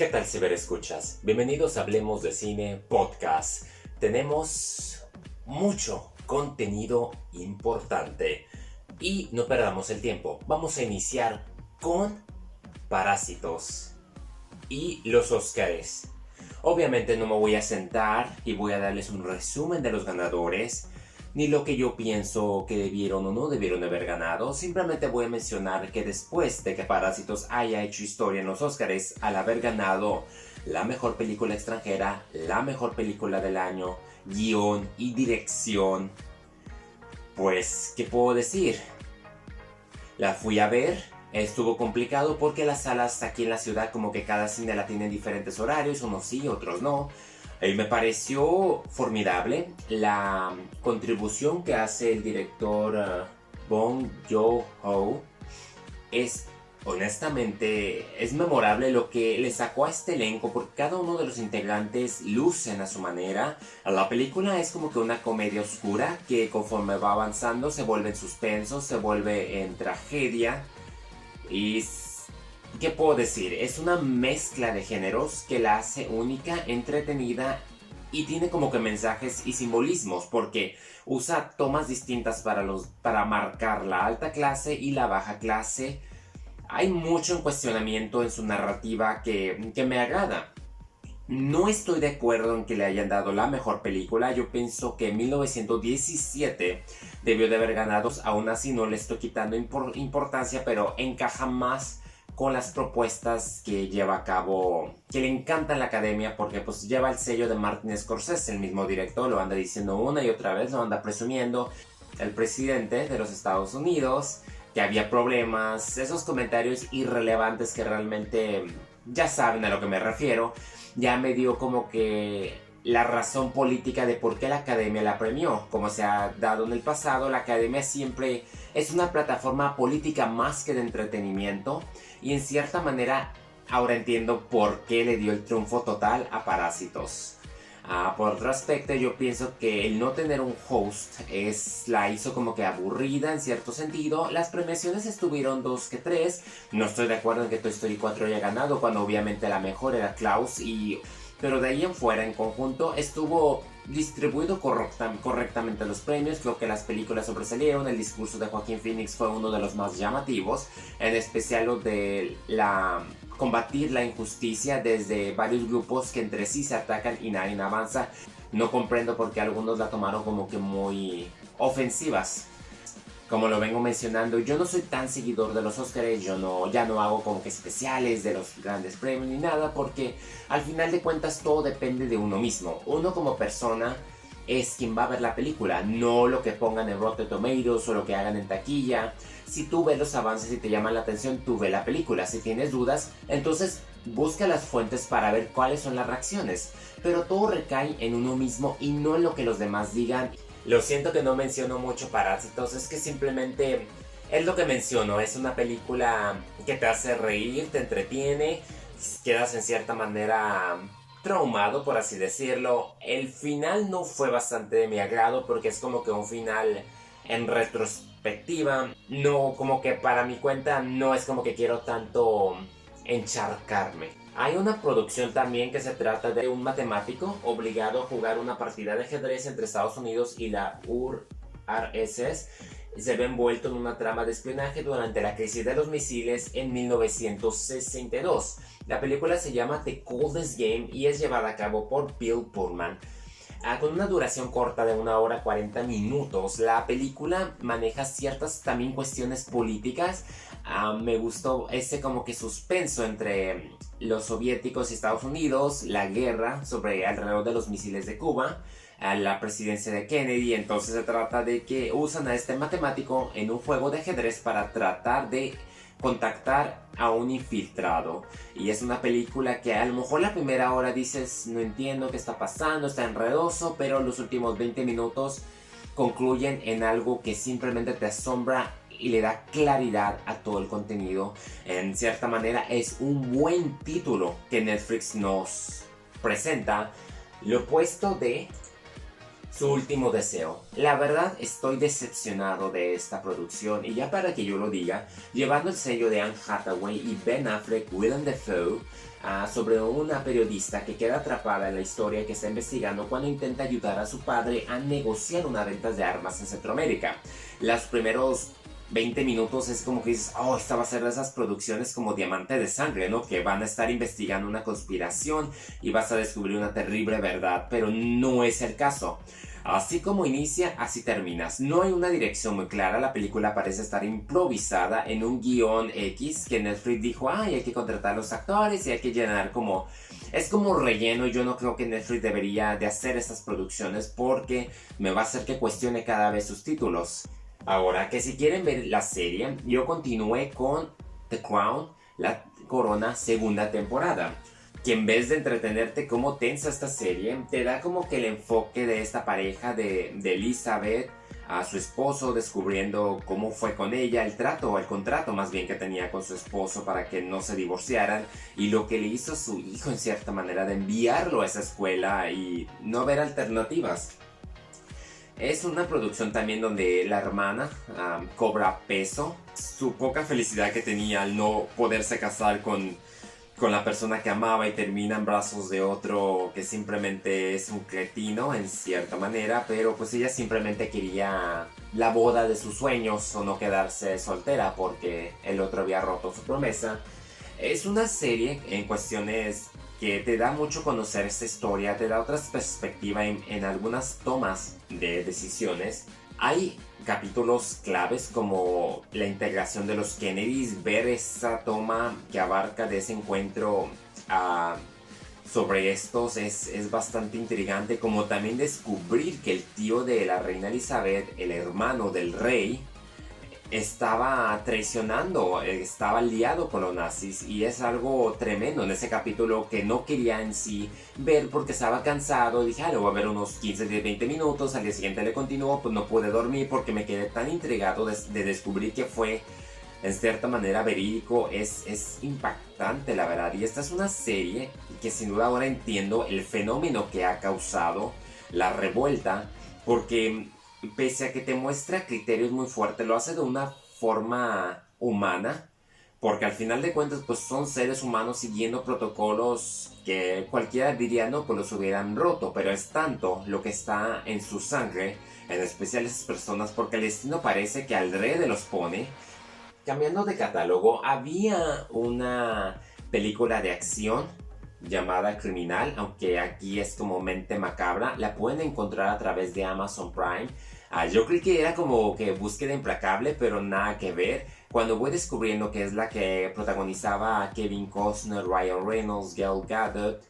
¿Qué tal ciberescuchas? Bienvenidos a Hablemos de Cine Podcast. Tenemos mucho contenido importante y no perdamos el tiempo. Vamos a iniciar con Parásitos y los Oscars. Obviamente no me voy a sentar y voy a darles un resumen de los ganadores ni lo que yo pienso que debieron o no debieron haber ganado. Simplemente voy a mencionar que después de que Parásitos haya hecho historia en los Oscars al haber ganado la mejor película extranjera, la mejor película del año, guion y dirección, pues, ¿qué puedo decir? La fui a ver, estuvo complicado porque las salas aquí en la ciudad como que cada cine la tiene en diferentes horarios, unos sí, otros no. Y me pareció formidable la contribución que hace el director uh, Bong Joon-ho. Es honestamente es memorable lo que le sacó a este elenco porque cada uno de los integrantes lucen a su manera. La película es como que una comedia oscura que conforme va avanzando se vuelve en suspenso, se vuelve en tragedia y ¿Qué puedo decir? Es una mezcla de géneros que la hace única, entretenida y tiene como que mensajes y simbolismos porque usa tomas distintas para, los, para marcar la alta clase y la baja clase. Hay mucho en cuestionamiento en su narrativa que, que me agrada. No estoy de acuerdo en que le hayan dado la mejor película. Yo pienso que 1917 debió de haber ganado. Aún así no le estoy quitando importancia, pero encaja más con las propuestas que lleva a cabo, que le encanta en la academia porque pues lleva el sello de Martin Scorsese, el mismo director, lo anda diciendo una y otra vez, lo anda presumiendo. El presidente de los Estados Unidos, que había problemas, esos comentarios irrelevantes que realmente ya saben a lo que me refiero, ya me dio como que la razón política de por qué la academia la premió. Como se ha dado en el pasado, la academia siempre es una plataforma política más que de entretenimiento y en cierta manera ahora entiendo por qué le dio el triunfo total a Parásitos. Ah, por otro aspecto, yo pienso que el no tener un host es, la hizo como que aburrida en cierto sentido. Las premiaciones estuvieron dos que tres. No estoy de acuerdo en que Toy Story 4 haya ganado, cuando obviamente la mejor era Klaus. Y, pero de ahí en fuera, en conjunto, estuvo distribuido correctamente los premios, creo que las películas sobresalieron, el discurso de Joaquín Phoenix fue uno de los más llamativos, en especial lo de la combatir la injusticia desde varios grupos que entre sí se atacan y nadie avanza. No comprendo por qué algunos la tomaron como que muy ofensivas como lo vengo mencionando, yo no soy tan seguidor de los Oscars, yo no, ya no hago como que especiales de los grandes premios ni nada, porque al final de cuentas todo depende de uno mismo. Uno como persona es quien va a ver la película, no lo que pongan en Rotten Tomatoes o lo que hagan en taquilla. Si tú ves los avances y te llaman la atención, tú ve la película. Si tienes dudas, entonces busca las fuentes para ver cuáles son las reacciones. Pero todo recae en uno mismo y no en lo que los demás digan. Lo siento que no menciono mucho Parásitos, es que simplemente es lo que menciono, es una película que te hace reír, te entretiene, quedas en cierta manera traumado, por así decirlo. El final no fue bastante de mi agrado porque es como que un final en retrospectiva, no como que para mi cuenta no es como que quiero tanto encharcarme. Hay una producción también que se trata de un matemático obligado a jugar una partida de ajedrez entre Estados Unidos y la URSS. Se ve envuelto en una trama de espionaje durante la crisis de los misiles en 1962. La película se llama The Coldest Game y es llevada a cabo por Bill Pullman. Ah, con una duración corta de una hora 40 minutos, la película maneja ciertas también cuestiones políticas. Ah, me gustó ese como que suspenso entre los soviéticos y Estados Unidos, la guerra sobre alrededor de los misiles de Cuba, la presidencia de Kennedy. Entonces se trata de que usan a este matemático en un juego de ajedrez para tratar de contactar a un infiltrado. Y es una película que a lo mejor la primera hora dices, no entiendo qué está pasando, está enredoso, pero los últimos 20 minutos concluyen en algo que simplemente te asombra y le da claridad a todo el contenido. En cierta manera es un buen título que Netflix nos presenta. Lo opuesto de Su último deseo. La verdad estoy decepcionado de esta producción y ya para que yo lo diga, llevando el sello de Anne Hathaway y Ben Affleck, Willem Dafoe, uh, sobre una periodista que queda atrapada en la historia que está investigando cuando intenta ayudar a su padre a negociar una venta de armas en Centroamérica. Los primeros 20 minutos es como que dices, oh, esta va a ser de esas producciones como Diamante de Sangre, ¿no? Que van a estar investigando una conspiración y vas a descubrir una terrible verdad, pero no es el caso. Así como inicia, así terminas. No hay una dirección muy clara, la película parece estar improvisada en un guion X que Netflix dijo, ay, hay que contratar a los actores y hay que llenar como... Es como relleno yo no creo que Netflix debería de hacer estas producciones porque me va a hacer que cuestione cada vez sus títulos. Ahora, que si quieren ver la serie, yo continué con The Crown, la corona segunda temporada. Que en vez de entretenerte como tensa esta serie, te da como que el enfoque de esta pareja de, de Elizabeth a su esposo, descubriendo cómo fue con ella, el trato, o el contrato más bien que tenía con su esposo para que no se divorciaran, y lo que le hizo su hijo en cierta manera de enviarlo a esa escuela y no ver alternativas. Es una producción también donde la hermana cobra peso. Su poca felicidad que tenía al no poderse casar con, con la persona que amaba y termina en brazos de otro que simplemente es un cretino en cierta manera, pero pues ella simplemente quería la boda de sus sueños o no quedarse soltera porque el otro había roto su promesa. Es una serie en cuestiones que te da mucho conocer esta historia, te da otra perspectiva en, algunas tomas de decisiones. Hay capítulos claves como la integración de los Kennedys, ver esa toma que abarca de ese encuentro ah, sobre estos es, es, bastante intrigante, como también descubrir que el tío de la reina Elizabeth, el hermano del rey, estaba traicionando, estaba liado con los nazis y es algo tremendo en ese capítulo que no quería en sí ver porque estaba cansado, dije, ah, lo voy a ver unos 15, 10, 20 minutos, al día siguiente le continuó, pues no pude dormir porque me quedé tan intrigado de, descubrir que fue en cierta manera verídico, es, es impactante la verdad. Y esta es una serie que sin duda ahora entiendo el fenómeno que ha causado la revuelta porque pese a que te muestra criterios muy fuertes, lo hace de una forma humana, porque al final de cuentas pues son seres humanos siguiendo protocolos que cualquiera diría no, pues los hubieran roto, pero es tanto lo que está en su sangre, en especial esas personas, porque el destino parece que al los pone. Cambiando de catálogo, había una película de acción llamada Criminal, aunque aquí es como mente macabra, la pueden encontrar a través de Amazon Prime. Ah, yo creí que era como que búsqueda implacable, pero nada que ver. Cuando voy descubriendo que es la que protagonizaba a Kevin Costner, Ryan Reynolds, Gail Gadot,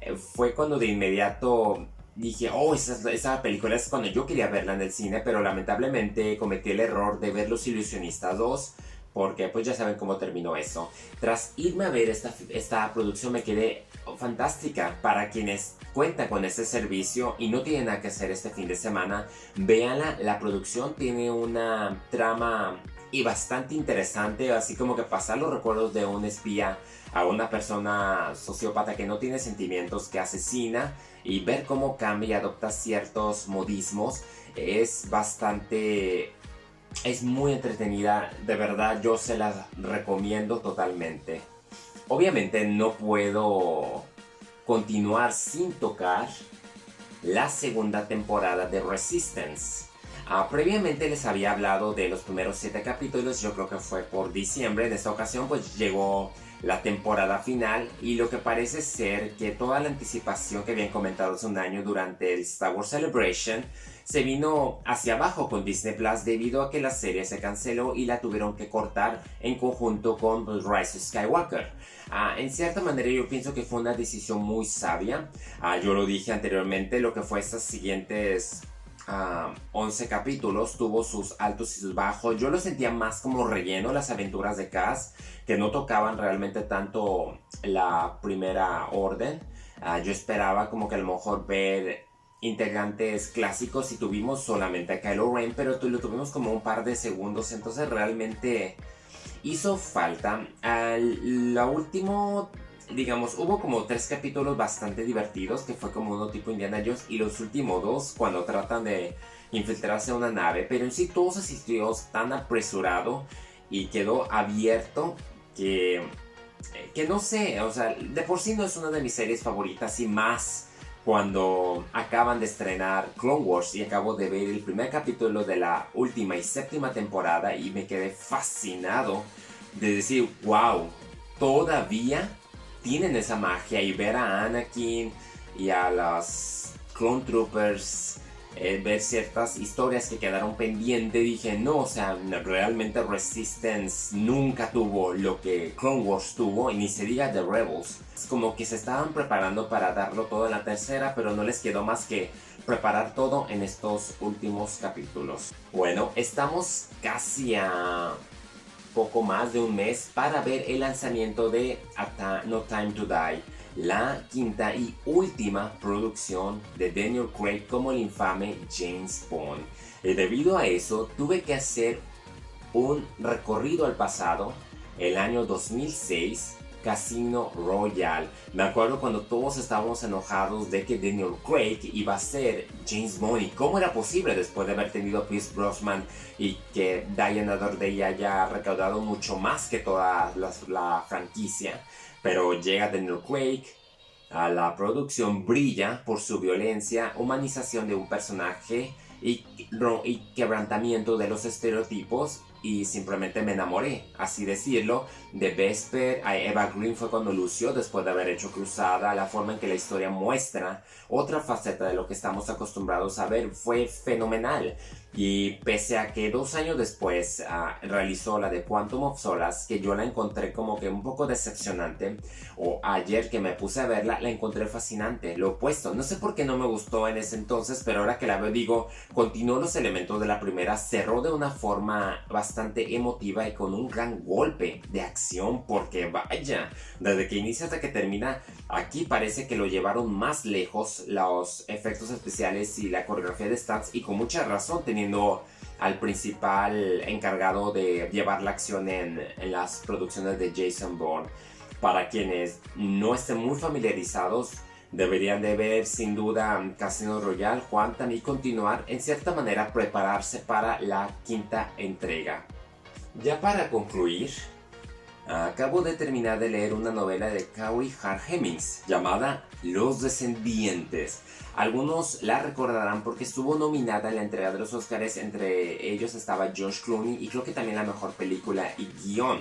eh, fue cuando de inmediato dije, oh, esa, esa, película es cuando yo quería verla en el cine, pero lamentablemente cometí el error de ver Los Ilusionistas 2 porque pues ya saben cómo terminó eso. Tras irme a ver esta, esta producción me quedé fantástica para quienes cuentan con este servicio y no tienen nada que hacer este fin de semana. Véanla, la producción tiene una trama y bastante interesante, así como que pasar los recuerdos de un espía a una persona sociópata que no tiene sentimientos, que asesina y ver cómo cambia y adopta ciertos modismos es bastante es muy entretenida, de verdad yo se las recomiendo totalmente. Obviamente no puedo continuar sin tocar la segunda temporada de Resistance. Ah, previamente les había hablado de los primeros 7 capítulos, yo creo que fue por diciembre, en esta ocasión pues llegó la temporada final y lo que parece ser que toda la anticipación que habían comentado hace un año durante el Star Wars Celebration se vino hacia abajo con Disney Plus debido a que la serie se canceló y la tuvieron que cortar en conjunto con Rise of Skywalker. Ah, en cierta manera yo pienso que fue una decisión muy sabia. Ah, yo lo dije anteriormente, lo que fue estas siguientes 11 ah, capítulos, tuvo sus altos y sus bajos. Yo lo sentía más como relleno, las aventuras de Cass, que no tocaban realmente tanto la primera orden. yo esperaba como que a lo mejor ver integrantes clásicos y tuvimos solamente a Kylo Ren, pero lo tuvimos como un par de segundos, entonces realmente hizo falta. Al, la último digamos, hubo como tres capítulos bastante divertidos, que fue como uno tipo Indiana Jones, y los últimos dos, cuando tratan de infiltrarse a una nave, pero en sí todo se sintió tan apresurado y quedó abierto que, que no sé, o sea, de por sí no es una de mis series favoritas y más cuando acaban de estrenar Clone Wars y acabo de ver el primer capítulo de la última y séptima temporada y me quedé fascinado de decir, wow, todavía tienen esa magia y ver a Anakin y a los Clone Troopers eh, ver ciertas historias que quedaron pendientes, dije, no, o sea, realmente Resistance nunca tuvo lo que Clone Wars tuvo, y ni se diga The Rebels. Es como que se estaban preparando para darlo todo en la tercera, pero no les quedó más que preparar todo en estos últimos capítulos. Bueno, estamos casi a poco más de un mes para ver el lanzamiento de No Time to Die la quinta y última producción de Daniel Craig como el infame James Bond. Y debido a eso tuve que hacer un recorrido al pasado, el año 2006, Casino Royale. Me acuerdo cuando todos estábamos enojados de que Daniel Craig iba a ser James Bond cómo era posible después de haber tenido a Pierce Brosnan y que Diana Dordey haya recaudado mucho más que toda la franquicia pero llega Daniel Craig a la producción, brilla por su violencia, humanización de un personaje y, y quebrantamiento de los estereotipos y simplemente me enamoré, así decirlo, de Vesper a Eva Green fue cuando lució después de haber hecho Cruzada, la forma en que la historia muestra otra faceta de lo que estamos acostumbrados a ver fue fenomenal. Y pese a que dos años después ah, realizó la de Quantum of Solas, que yo la encontré como que un poco decepcionante, o ayer que me puse a verla, la encontré fascinante, lo opuesto. No sé por qué no me gustó en ese entonces, pero ahora que la veo digo, continuó los elementos de la primera, cerró de una forma bastante emotiva y con un gran golpe de acción, porque vaya, desde que inicia hasta que termina, aquí parece que lo llevaron más lejos los efectos especiales y la coreografía de stats, y con mucha razón, teniendo al principal encargado de llevar la acción en, las producciones de Jason Bourne. Para quienes no estén muy familiarizados, deberían de ver sin duda Casino Royale, Quantum y continuar en cierta manera prepararse para la quinta entrega. Ya para concluir, acabo de terminar de leer una novela de Cowie Hart Hemmings llamada Los Descendientes. Algunos la recordarán porque estuvo nominada en la entrega de los Oscars, entre ellos estaba George Clooney y creo que también la mejor película y guion.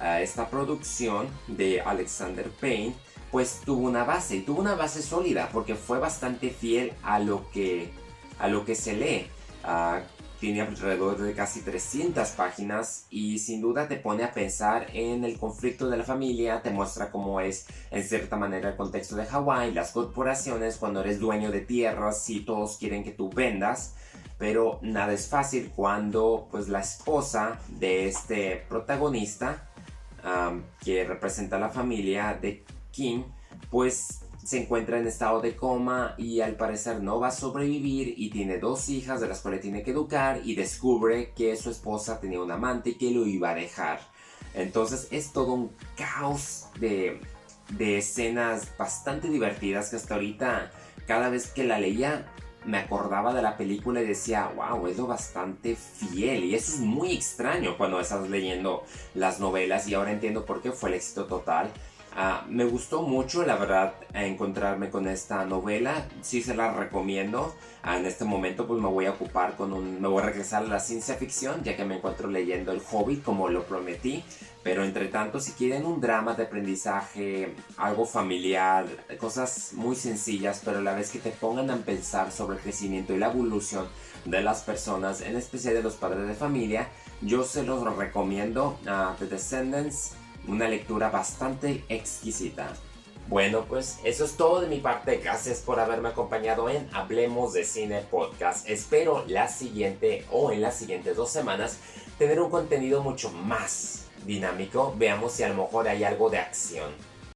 Ah, esta producción de Alexander Payne pues tuvo una base y tuvo una base sólida porque fue bastante fiel a lo que, a lo que se lee. Uh, tiene alrededor de casi 300 páginas y sin duda te pone a pensar en el conflicto de la familia, te muestra cómo es en cierta manera el contexto de Hawái, las corporaciones, cuando eres dueño de tierras y todos quieren que tú vendas, pero nada es fácil cuando pues la esposa de este protagonista que representa a la familia de Kim, pues se encuentra en estado de coma y al parecer no va a sobrevivir y tiene dos hijas de las cuales tiene que educar y descubre que su esposa tenía un amante y que lo iba a dejar. Entonces es todo un caos de, de escenas bastante divertidas que hasta ahorita cada vez que la leía me acordaba de la película y decía, wow, es lo bastante fiel. Y eso es muy extraño cuando estás leyendo las novelas y ahora entiendo por qué fue el éxito total. Ah, me gustó mucho, la verdad, encontrarme con esta novela. Sí se la recomiendo. Ah, en este momento, pues me voy a ocupar con un. Me voy a regresar a la ciencia ficción, ya que me encuentro leyendo El Hobbit, como lo prometí. Pero entre tanto, si quieren un drama de aprendizaje, algo familiar, cosas muy sencillas, pero a la vez que te pongan a pensar sobre el crecimiento y la evolución de las personas, en especial de los padres de familia, yo se los recomiendo a The Descendants una lectura bastante exquisita. Bueno, pues eso es todo de mi parte. Gracias por haberme acompañado en Hablemos de Cine Podcast. Espero la siguiente o en las siguientes dos semanas tener un contenido mucho más dinámico. Veamos si a lo mejor hay algo de acción.